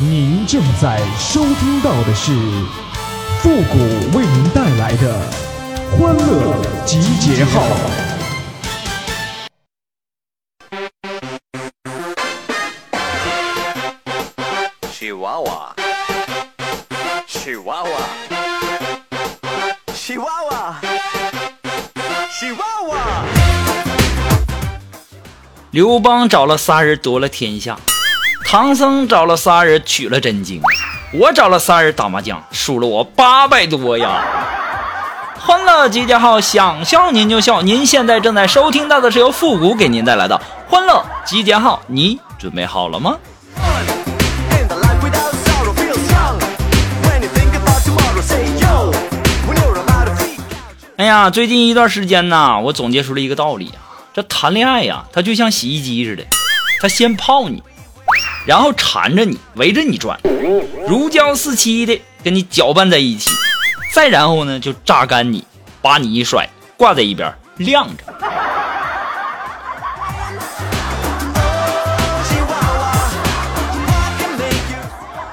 您正在收听到的是复古为您带来的欢乐集结号。喜娃娃，喜娃娃，喜娃娃，喜娃娃。刘邦找了仨人夺了天下。唐僧找了仨人取了真经，我找了仨人打麻将，输了我八百多呀！欢乐集结号，想笑您就笑。您现在正在收听到的是由复古给您带来的欢乐集结号，你准备好了吗？哎呀，最近一段时间呢，我总结出了一个道理啊，这谈恋爱呀，它就像洗衣机似的，它先泡你。然后缠着你，围着你转，如胶似漆的跟你搅拌在一起，再然后呢，就榨干你，把你一甩，挂在一边晾着。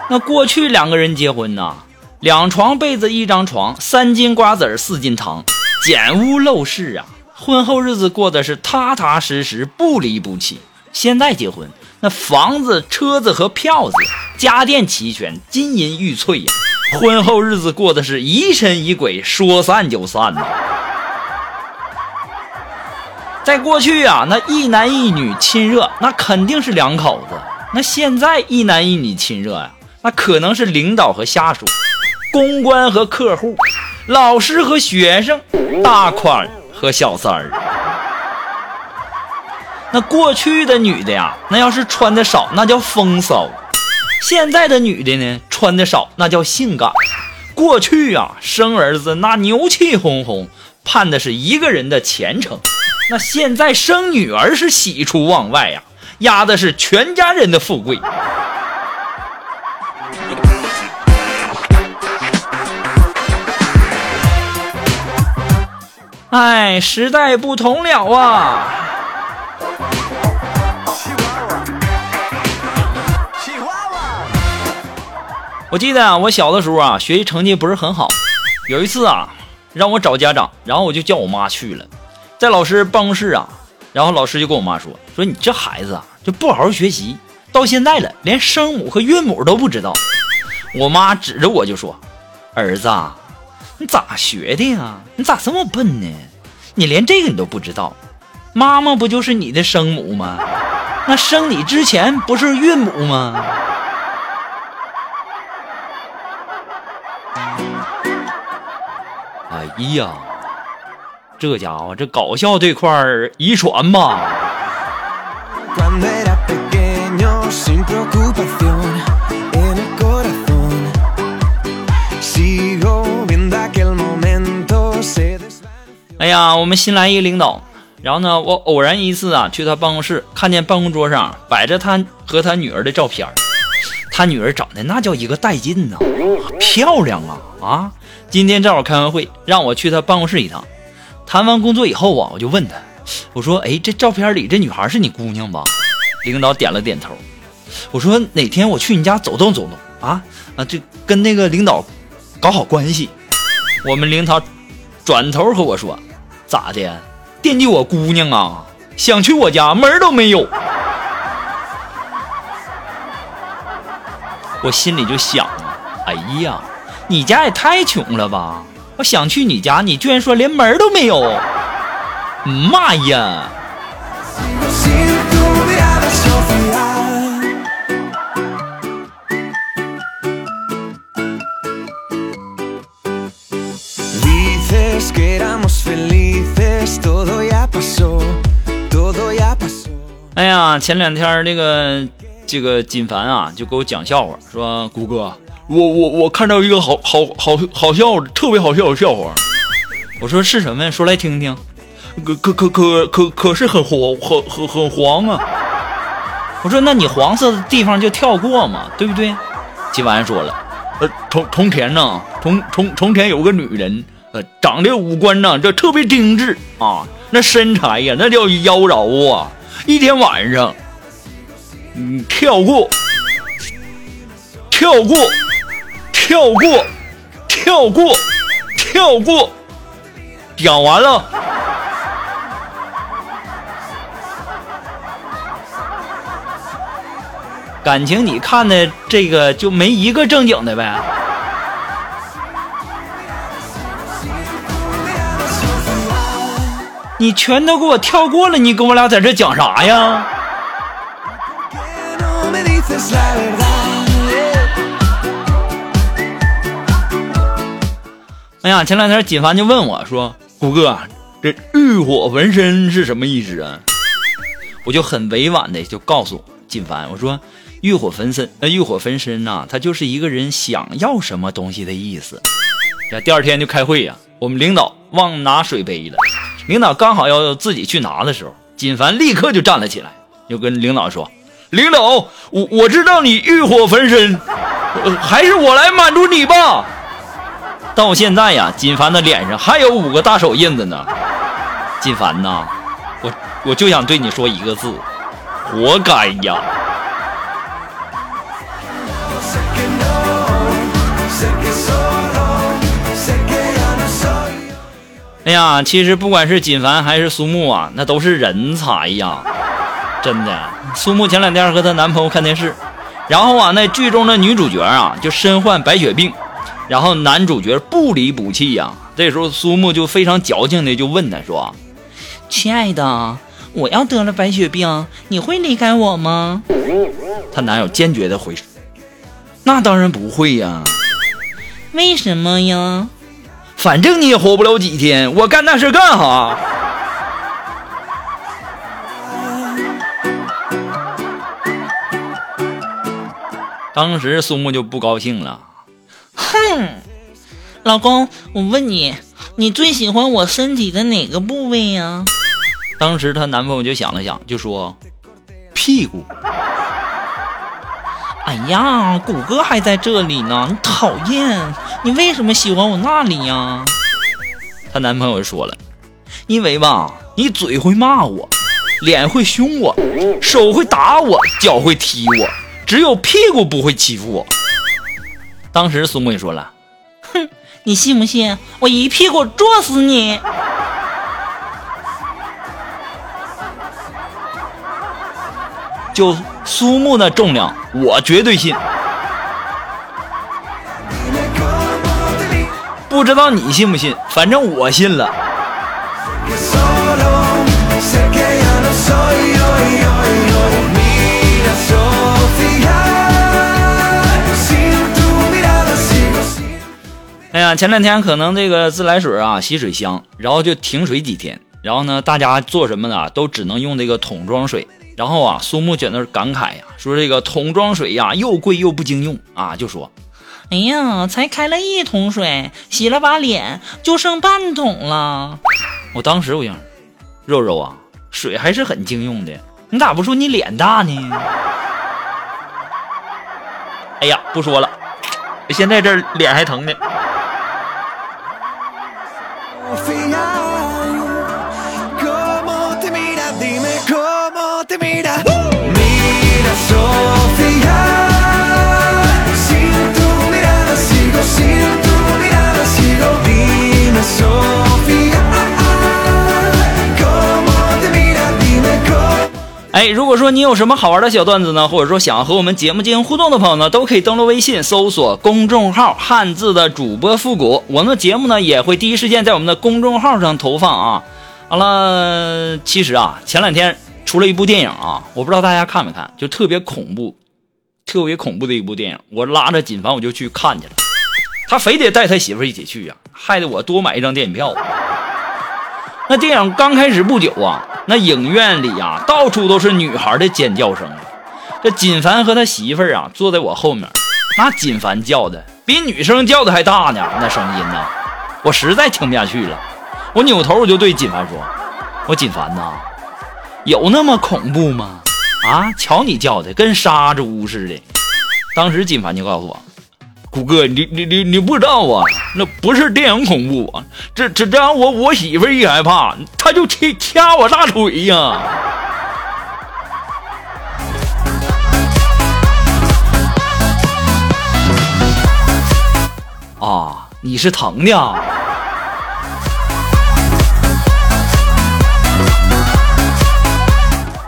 那过去两个人结婚呐，两床被子一张床，三斤瓜子四斤糖，简屋陋室啊，婚后日子过得是踏踏实实，不离不弃。现在结婚。那房子、车子和票子，家电齐全，金银玉翠呀。婚后日子过得是疑神疑鬼，说散就散呐。在过去啊，那一男一女亲热，那肯定是两口子。那现在一男一女亲热呀，那可能是领导和下属，公关和客户，老师和学生，大款和小三儿。那过去的女的呀，那要是穿的少，那叫风骚；现在的女的呢，穿的少，那叫性感。过去呀，生儿子那牛气哄哄，盼的是一个人的前程；那现在生女儿是喜出望外呀，压的是全家人的富贵。哎，时代不同了啊！我记得啊，我小的时候啊，学习成绩不是很好。有一次啊，让我找家长，然后我就叫我妈去了，在老师办公室啊，然后老师就跟我妈说：“说你这孩子啊，就不好好学习，到现在了，连声母和韵母都不知道。”我妈指着我就说：“儿子，你咋学的呀？你咋这么笨呢？你连这个你都不知道？妈妈不就是你的生母吗？那生你之前不是韵母吗？”哎呀，这家伙这搞笑这块儿遗传吧。哎呀，我们新来一个领导，然后呢，我偶然一次啊去他办公室，看见办公桌上摆着他和他女儿的照片他女儿长得那叫一个带劲呐，漂亮啊啊！今天正好开完会，让我去他办公室一趟。谈完工作以后啊，我就问他，我说：“哎，这照片里这女孩是你姑娘吧？”领导点了点头。我说：“哪天我去你家走动走动啊啊，就跟那个领导搞好关系。”我们领导转头和我说：“咋的？惦记我姑娘啊？想去我家门都没有。”我心里就想：“哎呀。”你家也太穷了吧！我想去你家，你居然说连门都没有！妈呀！哎呀，前两天那个这个金凡啊，就给我讲笑话，说谷哥。我我我看到一个好好好好笑特别好笑的笑话，我说是什么呀？说来听听。可可可可可可是很黄很很很黄啊！我说那你黄色的地方就跳过嘛，对不对？金完说了，呃，从从前呢，从从从前有个女人，呃，长得五官呢这特别精致啊，那身材呀那叫妖娆啊，一天晚上，嗯，跳过。跳过，跳过，跳过，跳过，讲完了。感情你看的这个就没一个正经的呗？你全都给我跳过了，你跟我俩在这讲啥呀？哎呀，前两天锦凡就问我说：“谷哥，这欲火焚身是什么意思啊？”我就很委婉的就告诉锦凡，我说。欲火焚身，那欲火焚身呐，它就是一个人想要什么东西的意思。这第二天就开会呀，我们领导忘拿水杯了，领导刚好要自己去拿的时候，锦凡立刻就站了起来，就跟领导说：“领导，我我知道你欲火焚身，还是我来满足你吧。”到现在呀，锦凡的脸上还有五个大手印子呢。锦凡呐，我我就想对你说一个字：活该呀！哎呀，其实不管是锦凡还是苏木啊，那都是人才呀！真的，苏木前两天和她男朋友看电视，然后啊，那剧中的女主角啊就身患白血病，然后男主角不离不弃呀。这时候苏木就非常矫情的就问他说：“亲爱的，我要得了白血病，你会离开我吗？”她男友坚决的回：“那当然不会呀。”为什么呀？反正你也活不了几天，我干那事干哈？当时苏木就不高兴了，哼，老公，我问你，你最喜欢我身体的哪个部位呀？当时她男朋友就想了想，就说屁股。哎呀，谷歌还在这里呢，你讨厌！你为什么喜欢我那里呀？她男朋友说了，因为吧，你嘴会骂我，脸会凶我，手会打我，脚会踢我，只有屁股不会欺负我。当时苏木也说了，哼，你信不信我一屁股坐死你？就苏木的重量，我绝对信。不知道你信不信，反正我信了。呀，前两天可能这个自来水啊吸水箱，然后就停水几天，然后呢，大家做什么呢？都只能用这个桶装水。然后啊，苏木在那感慨呀，说这个桶装水呀又贵又不经用啊，就说。哎呀，才开了一桶水，洗了把脸就剩半桶了。我当时我想，肉肉啊，水还是很经用的，你咋不说你脸大呢？哎呀，不说了，现在这脸还疼呢。哎，如果说你有什么好玩的小段子呢，或者说想要和我们节目进行互动的朋友呢，都可以登录微信搜索公众号“汉字的主播复古”，我们的节目呢也会第一时间在我们的公众号上投放啊。好了，其实啊，前两天出了一部电影啊，我不知道大家看没看，就特别恐怖，特别恐怖的一部电影，我拉着锦凡我就去看去了，他非得带他媳妇一起去呀，害得我多买一张电影票。那电影刚开始不久啊。那影院里呀，到处都是女孩的尖叫声。这锦凡和他媳妇儿啊，坐在我后面，那锦凡叫的比女生叫的还大呢，那声音呢，我实在听不下去了。我扭头我就对锦凡说：“我锦凡呐，有那么恐怖吗？啊？瞧你叫的跟杀猪似的。当时金凡就告诉我，谷哥，你你你你不知道啊？那不是电影恐怖，这这这让我我媳妇一害怕，她就掐掐我大腿呀。啊？你是疼的？啊？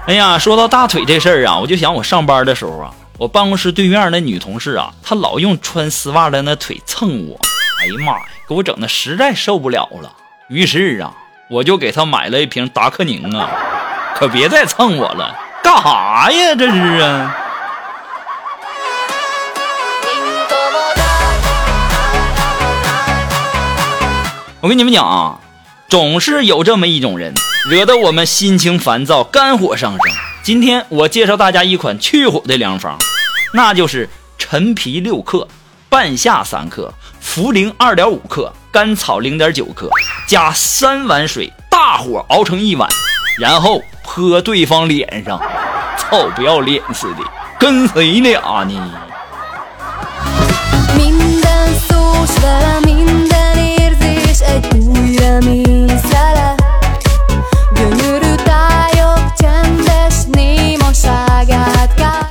哎呀，说到大腿这事儿啊，我就想我上班的时候啊，我办公室对面那女同事啊，她老用穿丝袜的那腿蹭我，哎呀妈呀，给我整的实在受不了了。于是啊，我就给她买了一瓶达克宁啊，可别再蹭我了，干啥呀？这是啊。我跟你们讲啊，总是有这么一种人。惹得我们心情烦躁，肝火上升。今天我介绍大家一款去火的良方，那就是陈皮六克、半夏三克、茯苓二点五克、甘草零点九克，加三碗水，大火熬成一碗，然后泼对方脸上。操，不要脸似的，跟谁俩呢？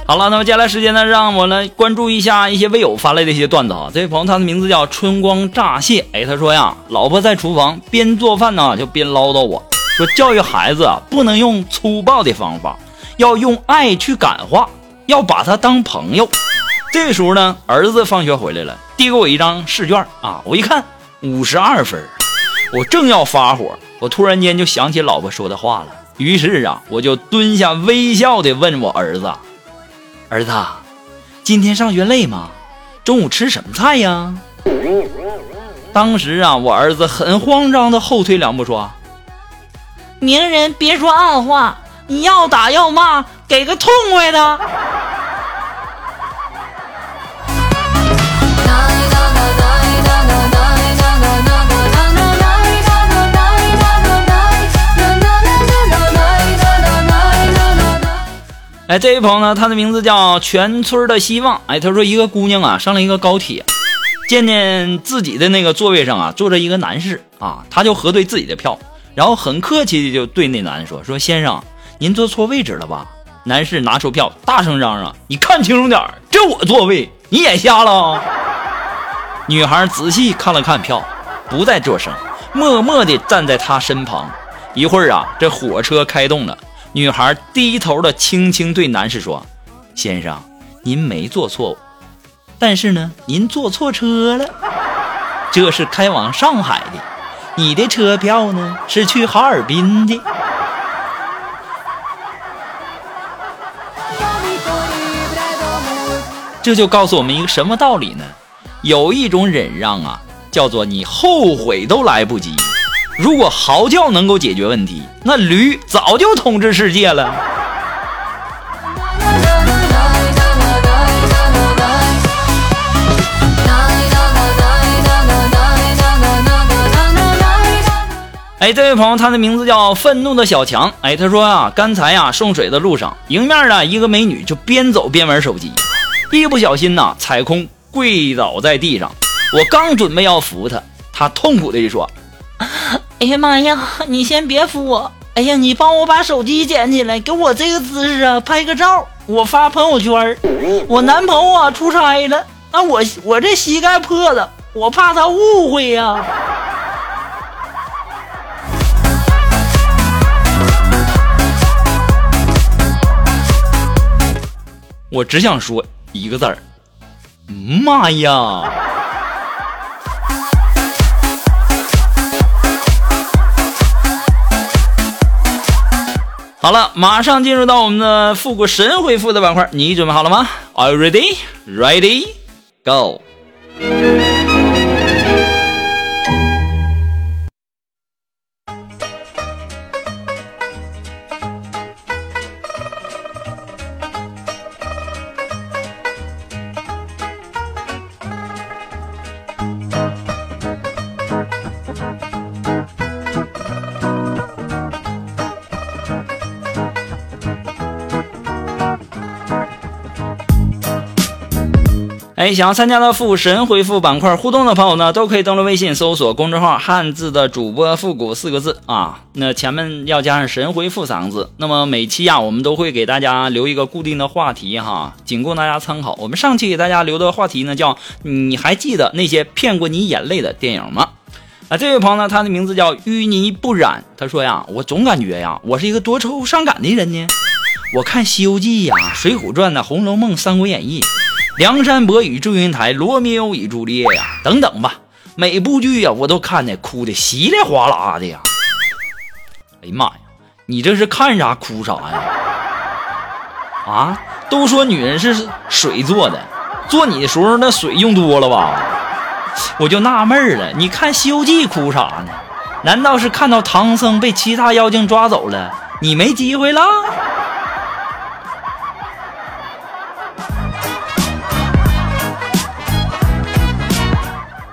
好了，那么接下来时间呢，让我来关注一下一些微友发来的一些段子啊。这位朋友，他的名字叫春光乍泄，哎，他说呀，老婆在厨房边做饭呢，就边唠叨我说，教育孩子啊，不能用粗暴的方法，要用爱去感化，要把他当朋友。这时候呢，儿子放学回来了，递给我一张试卷啊，我一看五十二分，我正要发火，我突然间就想起老婆说的话了，于是啊，我就蹲下微笑的问我儿子。儿子，今天上学累吗？中午吃什么菜呀？当时啊，我儿子很慌张的后退两步说：“明人别说暗话，你要打要骂，给个痛快的。”哎，这位朋友呢，他的名字叫全村的希望。哎，他说一个姑娘啊，上了一个高铁，见见自己的那个座位上啊，坐着一个男士啊，他就核对自己的票，然后很客气的就对那男的说：“说先生，您坐错位置了吧？”男士拿出票，大声嚷嚷：“你看清楚点儿这我座位，你眼瞎了？”女孩仔细看了看票，不再作声，默默地站在他身旁。一会儿啊，这火车开动了。女孩低头的轻轻对男士说：“先生，您没做错，但是呢，您坐错车了。这是开往上海的，你的车票呢是去哈尔滨的。”这就告诉我们一个什么道理呢？有一种忍让啊，叫做你后悔都来不及。如果嚎叫能够解决问题，那驴早就统治世界了。哎，这位朋友，他的名字叫愤怒的小强。哎，他说啊，刚才呀送水的路上，迎面啊一个美女就边走边玩手机，一不小心呐踩空跪倒在地上。我刚准备要扶她，她痛苦的就说。哎呀妈呀！你先别扶我。哎呀，你帮我把手机捡起来，给我这个姿势啊拍个照，我发朋友圈。我男朋友啊出差了，那我我这膝盖破了，我怕他误会呀。我只想说一个字儿，妈呀！好了，马上进入到我们的复古神回复的板块，你准备好了吗？Are you ready? Ready? Go! 想要参加到复神回复板块互动的朋友呢，都可以登录微信搜索公众号“汉字的主播复古”四个字啊，那前面要加上“神回复”三个字。那么每期呀，我们都会给大家留一个固定的话题哈，仅供大家参考。我们上期给大家留的话题呢，叫“你还记得那些骗过你眼泪的电影吗？”啊，这位朋友呢，他的名字叫淤泥不染，他说呀，我总感觉呀，我是一个多愁善感的人呢。我看《西游记》呀，《水浒传》呐，《红楼梦》《三国演义》。梁山伯与祝英台，罗密欧与朱丽叶呀，等等吧，每部剧呀，我都看的哭的稀里哗啦的呀。哎呀妈呀，你这是看啥哭啥呀？啊，都说女人是水做的，做你的时候那水用多了吧？我就纳闷了，你看《西游记》哭啥呢？难道是看到唐僧被其他妖精抓走了，你没机会了？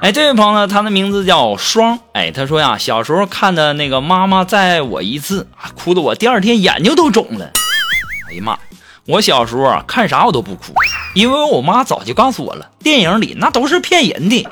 哎，这位朋友呢，他的名字叫双。哎，他说呀，小时候看的那个《妈妈再爱我一次》，哭的我第二天眼睛都肿了。哎呀妈，我小时候啊看啥我都不哭，因为我妈早就告诉我了，电影里那都是骗人的。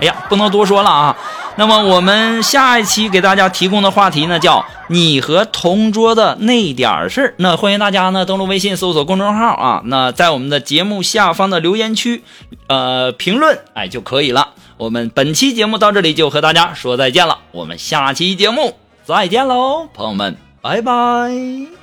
哎呀，不能多说了啊。那么我们下一期给大家提供的话题呢，叫你和同桌的那点事儿。那欢迎大家呢登录微信搜索公众号啊，那在我们的节目下方的留言区，呃评论哎就可以了。我们本期节目到这里就和大家说再见了，我们下期节目再见喽，朋友们，拜拜。